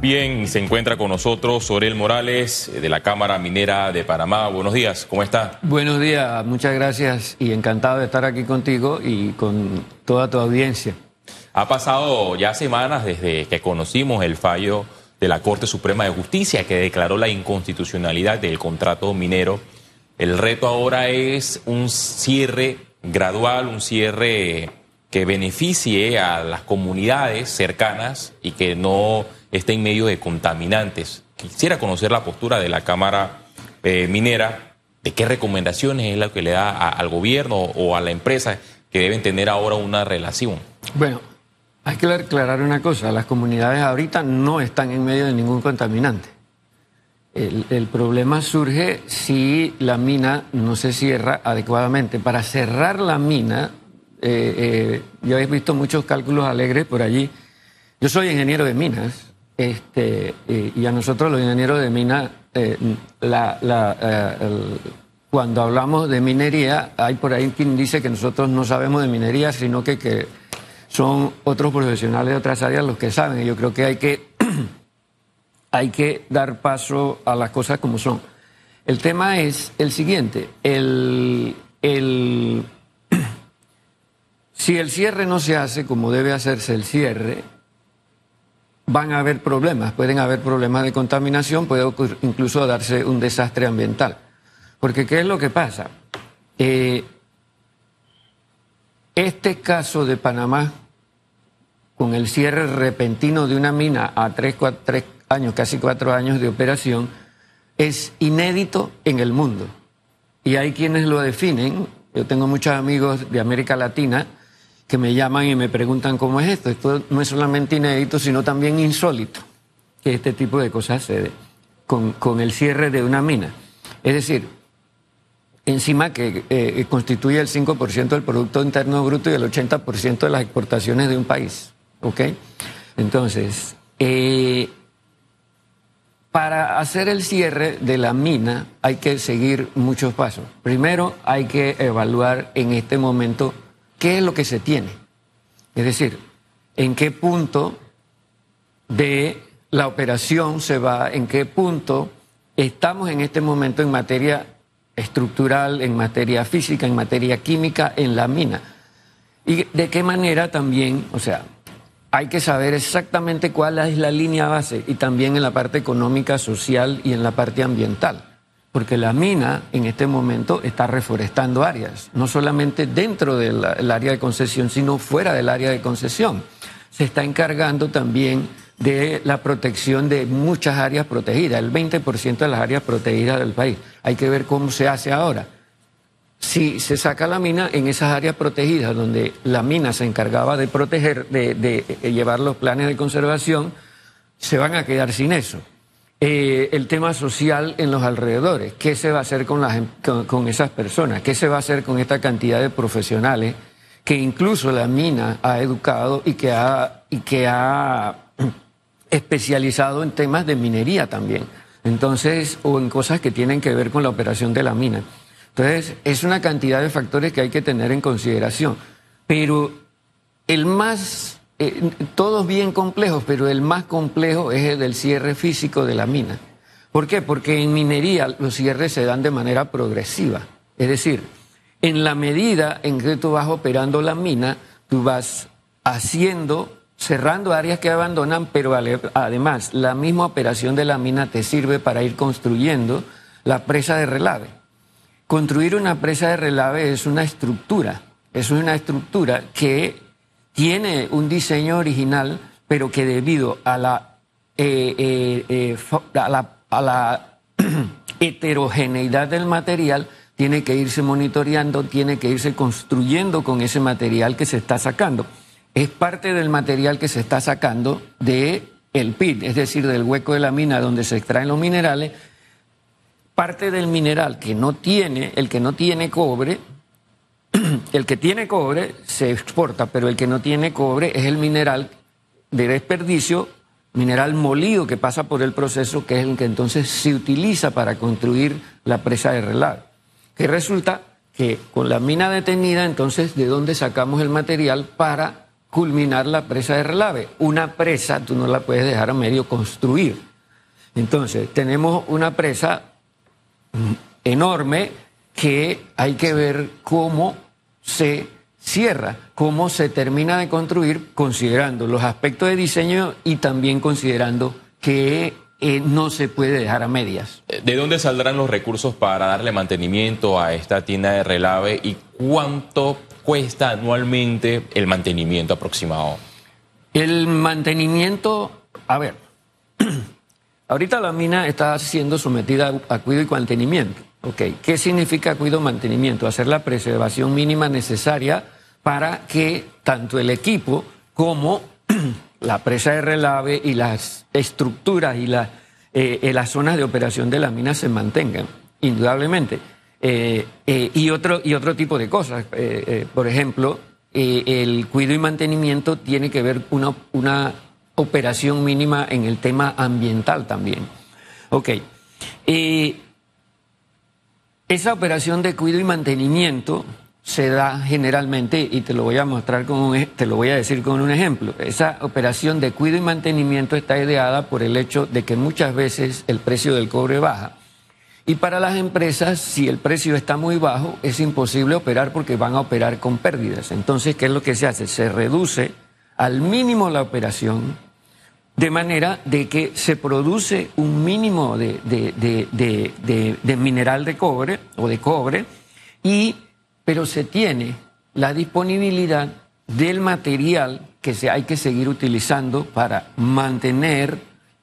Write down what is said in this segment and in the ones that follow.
Bien, se encuentra con nosotros Sorel Morales de la Cámara Minera de Panamá. Buenos días, ¿cómo está? Buenos días, muchas gracias y encantado de estar aquí contigo y con toda tu audiencia. Ha pasado ya semanas desde que conocimos el fallo de la Corte Suprema de Justicia que declaró la inconstitucionalidad del contrato minero. El reto ahora es un cierre gradual, un cierre que beneficie a las comunidades cercanas y que no esté en medio de contaminantes. Quisiera conocer la postura de la Cámara eh, Minera, de qué recomendaciones es la que le da al gobierno o a la empresa que deben tener ahora una relación. Bueno, hay que aclarar una cosa, las comunidades ahorita no están en medio de ningún contaminante. El, problema surge si la mina no se cierra adecuadamente. Para cerrar la mina, eh, eh, yo he visto muchos cálculos alegres por allí. Yo soy ingeniero de minas este, y, a nosotros los ingenieros de mina, eh, eh, cuando hablamos de minería, hay por ahí quien dice que nosotros no sabemos de minería, sino que, que son otros profesionales de otras áreas los que saben. Y yo creo que hay que, hay que dar paso a las cosas como son. El tema es el siguiente, el, el, si el cierre no se hace como debe hacerse el cierre, van a haber problemas, pueden haber problemas de contaminación, puede incluso darse un desastre ambiental. Porque ¿qué es lo que pasa? Eh, este caso de Panamá, con el cierre repentino de una mina a tres, tres años, casi cuatro años de operación, es inédito en el mundo. Y hay quienes lo definen, yo tengo muchos amigos de América Latina, que me llaman y me preguntan cómo es esto. Esto no es solamente inédito, sino también insólito que este tipo de cosas se con, con el cierre de una mina. Es decir, encima que eh, constituye el 5% del Producto Interno Bruto y el 80% de las exportaciones de un país. ¿Ok? Entonces, eh, para hacer el cierre de la mina hay que seguir muchos pasos. Primero, hay que evaluar en este momento qué es lo que se tiene. Es decir, en qué punto de la operación se va, en qué punto estamos en este momento en materia estructural, en materia física, en materia química, en la mina. Y de qué manera también, o sea, hay que saber exactamente cuál es la línea base y también en la parte económica, social y en la parte ambiental porque la mina en este momento está reforestando áreas, no solamente dentro del área de concesión, sino fuera del área de concesión. Se está encargando también de la protección de muchas áreas protegidas, el 20% de las áreas protegidas del país. Hay que ver cómo se hace ahora. Si se saca la mina en esas áreas protegidas donde la mina se encargaba de proteger, de, de llevar los planes de conservación, se van a quedar sin eso. Eh, el tema social en los alrededores. ¿Qué se va a hacer con, em, con, esas personas? ¿Qué se va a hacer con esta cantidad de profesionales que incluso la mina ha educado y que ha, y que ha especializado en temas de minería también? Entonces, o en cosas que tienen que ver con la operación de la mina. Entonces, es una cantidad de factores que hay que tener en consideración. Pero el más eh, todos bien complejos, pero el más complejo es el del cierre físico de la mina. ¿Por qué? Porque en minería los cierres se dan de manera progresiva. Es decir, en la medida en que tú vas operando la mina, tú vas haciendo, cerrando áreas que abandonan, pero además la misma operación de la mina te sirve para ir construyendo la presa de relave. Construir una presa de relave es una estructura, es una estructura que tiene un diseño original, pero que debido a la, eh, eh, eh, a la, heterogeneidad del material, tiene que irse monitoreando, tiene que irse construyendo con ese material que se está sacando. Es parte del material que se está sacando de el pit, es decir, del hueco de la mina donde se extraen los minerales, parte del mineral que no tiene, el que no tiene cobre, el que tiene cobre se exporta, pero el que no tiene cobre es el mineral de desperdicio, mineral molido que pasa por el proceso, que es el que entonces se utiliza para construir la presa de relave. Que resulta que con la mina detenida, entonces, ¿de dónde sacamos el material para culminar la presa de relave. Una presa tú no la puedes dejar a medio construir. Entonces, tenemos una presa enorme que hay que ver cómo se cierra, cómo se termina de construir, considerando los aspectos de diseño y también considerando que eh, no se puede dejar a medias. ¿De dónde saldrán los recursos para darle mantenimiento a esta tienda de relave y cuánto cuesta anualmente el mantenimiento aproximado? El mantenimiento, a ver, ahorita la mina está siendo sometida a cuidado y mantenimiento. Okay. ¿Qué significa cuidado y mantenimiento? Hacer la preservación mínima necesaria para que tanto el equipo como la presa de relave y las estructuras y eh, eh, las zonas de operación de la mina se mantengan, indudablemente. Eh, y, otro, y otro tipo de cosas. por ejemplo, el cuidado y mantenimiento tiene que ver una, una operación mínima en el tema ambiental también. Ok. esa operación de cuidado y mantenimiento se da generalmente, y te lo voy a mostrar con un, te lo voy a decir con un ejemplo. Esa operación de cuidado y mantenimiento está ideada por el hecho de que muchas veces el precio del cobre baja. Y para las empresas, si el precio está muy bajo, es imposible operar porque van a operar con pérdidas. Entonces, ¿qué es lo que se hace? Se reduce al mínimo la operación, de manera de que se produce un mínimo de, de mineral de cobre o de cobre y pero se tiene la disponibilidad del material que se hay que seguir utilizando para mantener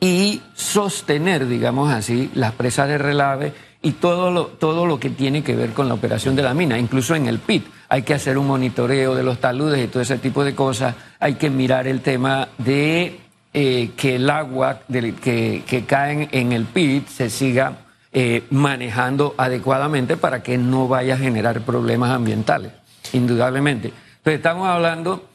y sostener, digamos así, las presas de relave y todo lo, todo lo que tiene que ver con la operación de la mina, incluso en el PIT. Hay que hacer un monitoreo de los taludes y todo ese tipo de cosas. Hay que mirar el tema de eh, que el agua que, cae en el PIT se siga eh, manejando adecuadamente para que no vaya a generar problemas ambientales, indudablemente. Entonces estamos hablando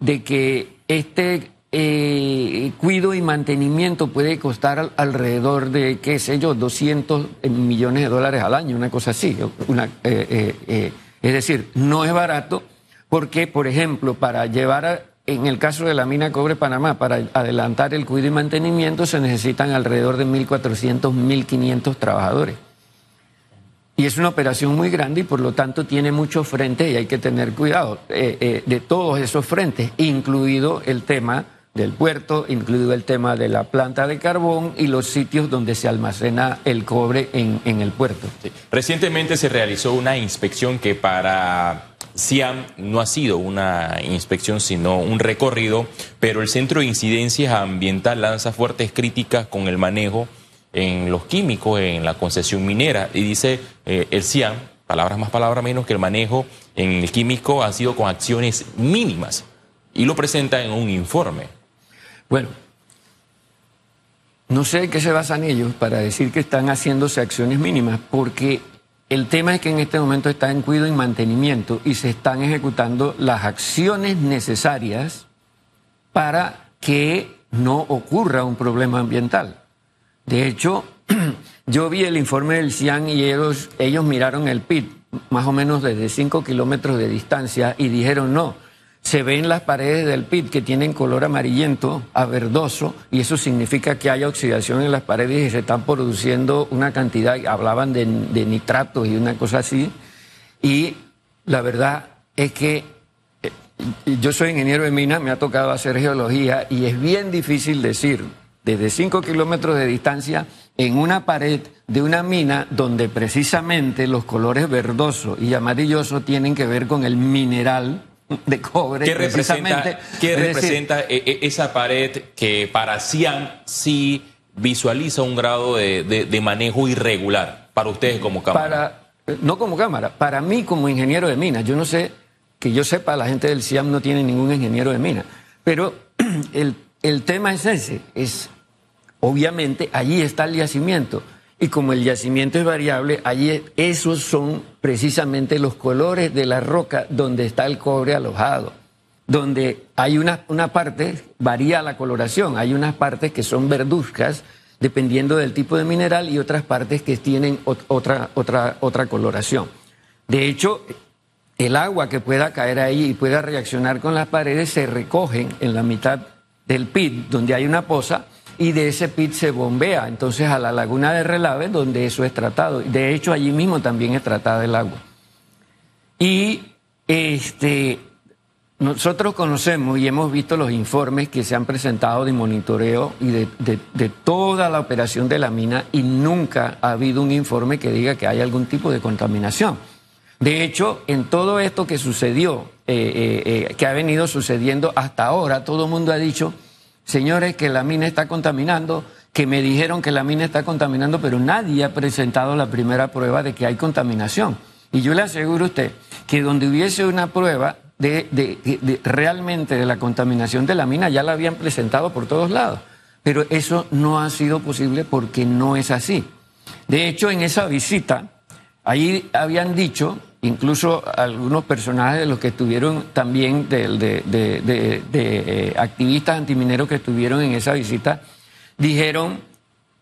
de que este eh, cuido y mantenimiento puede costar alrededor de, qué sé yo, 200 millones de dólares al año, una cosa así. Es decir, no es barato porque, por ejemplo, para llevar a, en el caso de la mina Cobre Panamá, para adelantar el cuidado y mantenimiento se necesitan alrededor de 1.400, 1.500 trabajadores. Y es una operación muy grande y por lo tanto tiene muchos frentes y hay que tener cuidado eh, eh, de todos esos frentes, incluido el tema del puerto, incluido el tema de la planta de carbón y los sitios donde se almacena el cobre en, el puerto. Recientemente se realizó una inspección que para Siam no ha sido una inspección, sino un recorrido, pero el Centro de Incidencias Ambiental lanza fuertes críticas con el manejo en los químicos, en la concesión minera, y dice eh, el Siam, palabras más, palabras menos, que el manejo en el químico ha sido con acciones mínimas, y lo presenta en un informe. Bueno, no sé en qué se basan ellos para decir que están haciéndose acciones mínimas, porque el tema es que en este momento está en cuidado y mantenimiento y se están ejecutando las acciones necesarias para que no ocurra un problema ambiental. De hecho, yo vi el informe del CIAN y ellos, ellos miraron el PIT más o menos desde 5 kilómetros de distancia y dijeron no se ven las paredes del pit que tienen color amarillento a verdoso y eso significa que hay oxidación en las paredes y se están produciendo una cantidad, hablaban de, nitratos y una cosa así. Y la verdad es que eh, yo soy ingeniero de mina, me ha tocado hacer geología y es bien difícil decir desde 5 kilómetros de distancia en una pared de una mina donde precisamente los colores verdoso y amarilloso tienen que ver con el mineral de cobre. ¿Qué representa, ¿qué representa e, e, esa pared que para Cian sí visualiza un grado de, manejo irregular para ustedes como cámara? Para, no como cámara, para mí como ingeniero de minas. Yo no sé, que yo sepa, la gente del CIAM no tiene ningún ingeniero de mina. Pero el, el tema es ese, es obviamente allí está el yacimiento y como el yacimiento es variable, allí esos son precisamente los colores de la roca donde está el cobre alojado. Donde hay una, una parte, varía la coloración, hay unas partes que son verduzcas, dependiendo del tipo de mineral, y otras partes que tienen otra, otra, otra coloración. De hecho, el agua que pueda caer ahí y pueda reaccionar con las paredes se recogen en la mitad del pit, donde hay una poza, y de ese pit se bombea entonces a la laguna de Relave, donde eso es tratado. De hecho, allí mismo también es tratada el agua. Y este, nosotros conocemos y hemos visto los informes que se han presentado de monitoreo y de, toda la operación de la mina y nunca ha habido un informe que diga que hay algún tipo de contaminación. De hecho, en todo esto que sucedió, eh, eh, eh, que ha venido sucediendo hasta ahora, todo el mundo ha dicho, señores, que la mina está contaminando, que me dijeron que la mina está contaminando, pero nadie ha presentado la primera prueba de que hay contaminación. Y yo le aseguro a usted que donde hubiese una prueba de, realmente de la contaminación de la mina ya la habían presentado por todos lados. Pero eso no ha sido posible porque no es así. De hecho, en esa visita, ahí habían dicho, incluso algunos personajes de los que estuvieron también, de, eh, activistas antimineros que estuvieron en esa visita, dijeron,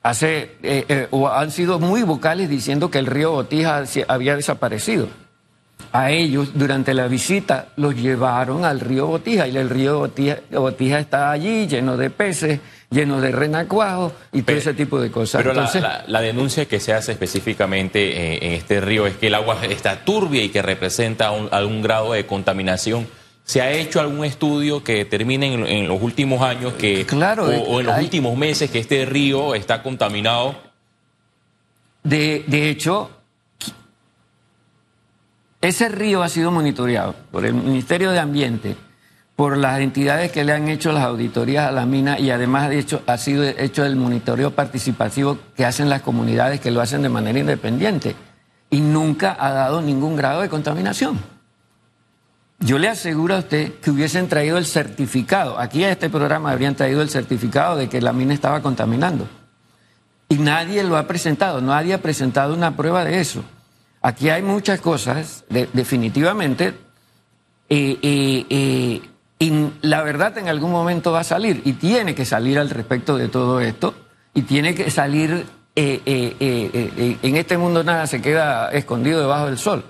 hace, eh, eh, o han sido muy vocales diciendo que el río Botija había desaparecido. A ellos durante la visita los llevaron al río Botija y el río Botija, está allí lleno de peces, lleno de renacuajos y todo ese tipo de cosas. Pero la, denuncia que se hace específicamente eh, en, este río es que el agua está turbia y que representa algún grado de contaminación. ¿Se ha hecho algún estudio que determine en, los últimos años que, claro, o, en los últimos meses que este río está contaminado? De, de hecho, ese río ha sido monitoreado por el Ministerio de Ambiente, por las entidades que le han hecho las auditorías a la mina y además de hecho ha sido hecho el monitoreo participativo que hacen las comunidades que lo hacen de manera independiente y nunca ha dado ningún grado de contaminación. Yo le aseguro a usted que hubiesen traído el certificado, aquí a este programa habrían traído el certificado de que la mina estaba contaminando. Y nadie lo ha presentado, nadie ha presentado una prueba de eso. Aquí hay muchas cosas, definitivamente, y la verdad en algún momento va a salir, y tiene que salir al respecto de todo esto, y tiene que salir, eh, eh, eh, en este mundo nada se queda escondido debajo del sol,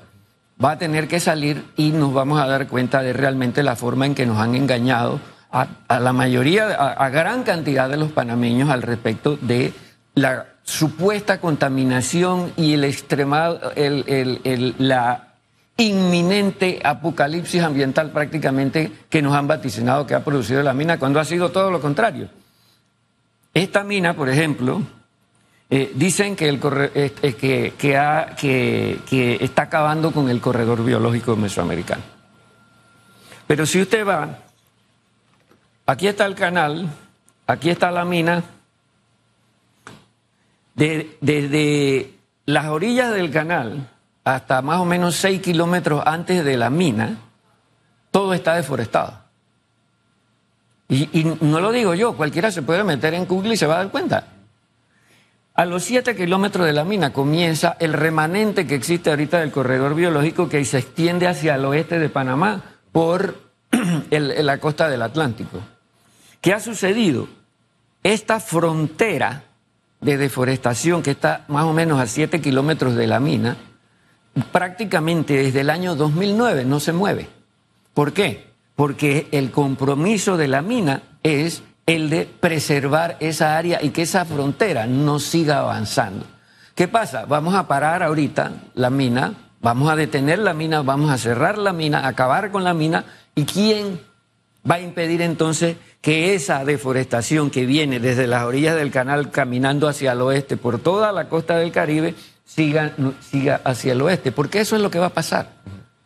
va a tener que salir y nos vamos a dar cuenta de realmente la forma en que nos han engañado a, la mayoría, a gran cantidad de los panameños al respecto de la supuesta contaminación y el extremado, el, la inminente apocalipsis ambiental prácticamente que nos han vaticinado que ha producido la mina, cuando ha sido todo lo contrario. Esta mina, por ejemplo, eh, dicen que, el que, que está acabando con el corredor biológico mesoamericano. Pero si usted va, aquí está el canal, aquí está la mina, desde las orillas del canal hasta más o menos 6 kilómetros antes de la mina, todo está deforestado. Y, no lo digo yo, cualquiera se puede meter en Google y se va a dar cuenta. A los 7 kilómetros de la mina comienza el remanente que existe ahorita del corredor biológico que se extiende hacia el oeste de Panamá por la costa del Atlántico. ¿Qué ha sucedido? Esta frontera de deforestación que está más o menos a 7 kilómetros de la mina, prácticamente desde el año 2009 no se mueve. ¿Por qué? Porque el compromiso de la mina es el de preservar esa área y que esa frontera no siga avanzando. ¿Qué pasa? Vamos a parar ahorita la mina, vamos a detener la mina, vamos a cerrar la mina, acabar con la mina. ¿Y quién va a impedir entonces que esa deforestación que viene desde las orillas del canal caminando hacia el oeste por toda la costa del Caribe siga, siga hacia el oeste, porque eso es lo que va a pasar.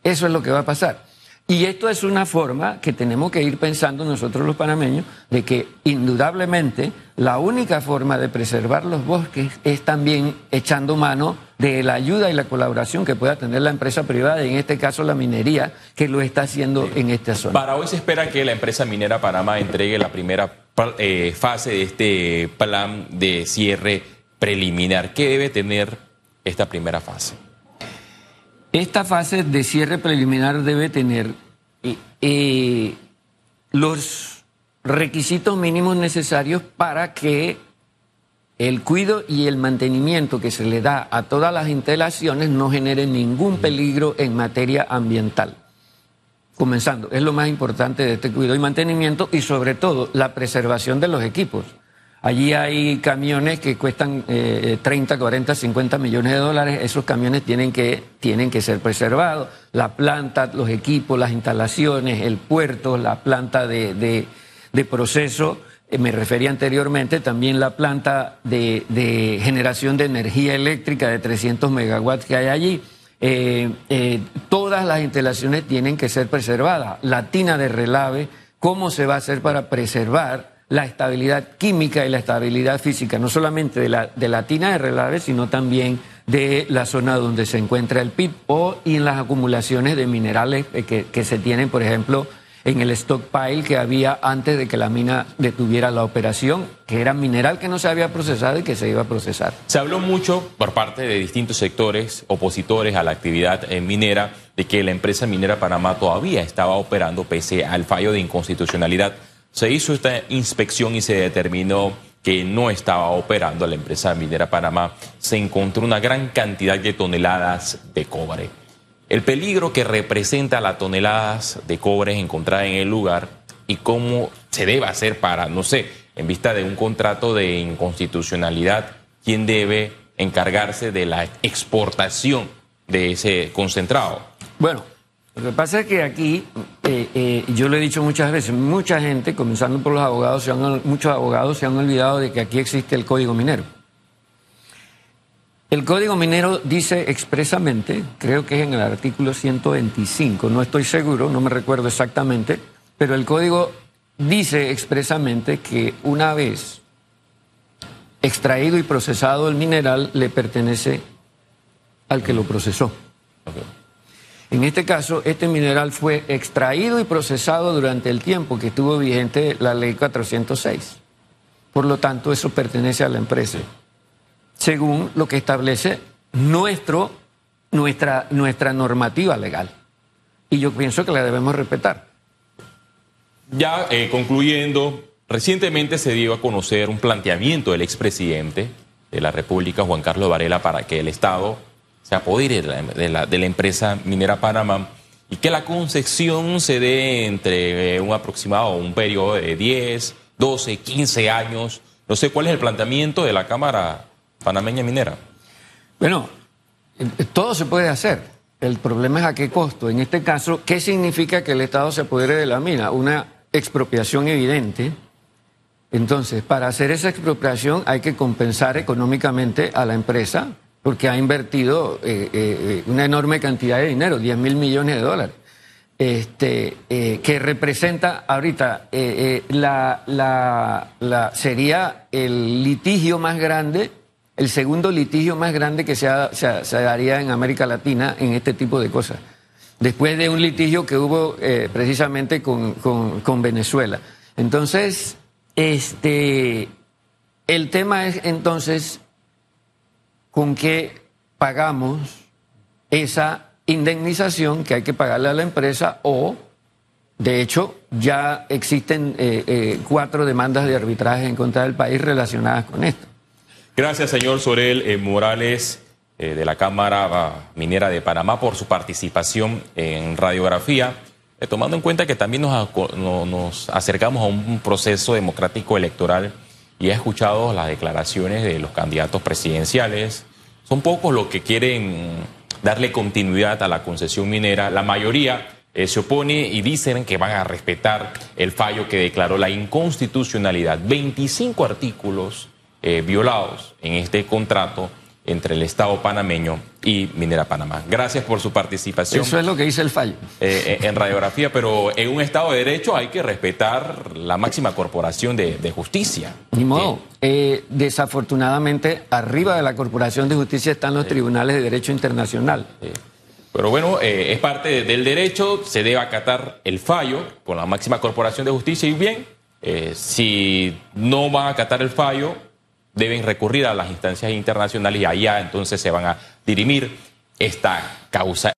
Eso es lo que va a pasar. Y esto es una forma que tenemos que ir pensando nosotros los panameños de que indudablemente la única forma de preservar los bosques es también echando mano de la ayuda y la colaboración que pueda tener la empresa privada, en este caso la minería, que lo está haciendo en esta zona. Para hoy se espera que la empresa minera Panamá entregue la primera eh, fase de este plan de cierre preliminar. ¿Qué debe tener esta primera fase? Esta fase de cierre preliminar debe tener eh, eh, los requisitos mínimos necesarios para que el cuido y el mantenimiento que se le da a todas las instalaciones no genere ningún peligro en materia ambiental. Comenzando, es lo más importante de este cuidado y mantenimiento y sobre todo la preservación de los equipos. Allí hay camiones que cuestan 30, 40, 50 millones de dólares. Esos camiones tienen que, tienen que ser preservados. La planta, los equipos, las instalaciones, el puerto, la planta de, proceso. Eh, me refería anteriormente también la planta de, generación de energía eléctrica de 300 megawatts que hay allí. Eh, eh, todas las instalaciones tienen que ser preservadas. La tina de relave, ¿cómo se va a hacer para preservar? La estabilidad química y la estabilidad física, no solamente de la, de la tina de relave, sino también de la zona donde se encuentra el pit o y en las acumulaciones de minerales que, que se tienen, por ejemplo, en el stockpile que había antes de que la mina detuviera la operación, que era mineral que no se había procesado y que se iba a procesar. Se habló mucho por parte de distintos sectores opositores a la actividad eh, minera de que la empresa minera Panamá todavía estaba operando pese al fallo de inconstitucionalidad. Se hizo esta inspección y se determinó que no estaba operando la empresa minera Panamá. Se encontró una gran cantidad de toneladas de cobre. El peligro que representa las toneladas de cobre encontradas en el lugar y cómo se debe hacer para, no sé, en vista de un contrato de inconstitucionalidad, quién debe encargarse de la exportación de ese concentrado. Bueno, lo que pasa es que aquí, eh, eh, yo lo he dicho muchas veces, mucha gente, comenzando por los abogados, muchos abogados se han olvidado de que aquí existe el código minero. El código minero dice expresamente, creo que es en el artículo 125, no estoy seguro, no me recuerdo exactamente, pero el código dice expresamente que una vez extraído y procesado el mineral le pertenece al que lo procesó. En este caso, este mineral fue extraído y procesado durante el tiempo que estuvo vigente la ley 406. Por lo tanto, eso pertenece a la empresa, según lo que establece nuestro, nuestra, nuestra normativa legal. Y yo pienso que la debemos respetar. Ya eh, concluyendo, recientemente se dio a conocer un planteamiento del expresidente de la República, Juan Carlos Varela, para que el Estado se apodere de la, de la, empresa minera Panamá y que la concesión se dé entre eh, un aproximado, un periodo de 10, 12, 15 años. No sé cuál es el planteamiento de la Cámara Panameña Minera. Bueno, eh, todo se puede hacer. El problema es a qué costo. En este caso, ¿qué significa que el Estado se apodere de la mina? Una expropiación evidente. Entonces, para hacer esa expropiación hay que compensar económicamente a la empresa porque ha invertido eh, eh, una enorme cantidad de dinero, 10 mil millones de dólares, este, eh, que representa ahorita la, la, sería el litigio más grande, el segundo litigio más grande que se, se, daría en América Latina en este tipo de cosas, después de un litigio que hubo precisamente con, con, con Venezuela. Entonces, este, el tema es entonces con qué pagamos esa indemnización que hay que pagarle a la empresa o, de hecho, ya existen eh, eh, cuatro demandas de arbitraje en contra del país relacionadas con esto. Gracias, señor Sorel eh, Morales de la Cámara Minera de Panamá por su participación en radiografía, tomando en cuenta que también nos acercamos a un proceso democrático electoral y he escuchado las declaraciones de los candidatos presidenciales. Son pocos los que quieren darle continuidad a la concesión minera. La mayoría eh, se opone y dicen que van a respetar el fallo que declaró la inconstitucionalidad. 25 artículos eh, violados en este contrato entre el Estado panameño y Minera Panamá. Gracias por su participación. Eso es lo que dice el fallo. Eh, eh, en radiografía, pero en un Estado de Derecho hay que respetar la máxima corporación de, justicia. Ni modo. Eh, desafortunadamente, arriba de la Corporación de Justicia están los tribunales de Derecho Internacional. Pero bueno, es parte del derecho, se debe acatar el fallo con la máxima corporación de justicia y bien, si no van a acatar el fallo, deben recurrir a las instancias internacionales y allá entonces se van a dirimir esta causa.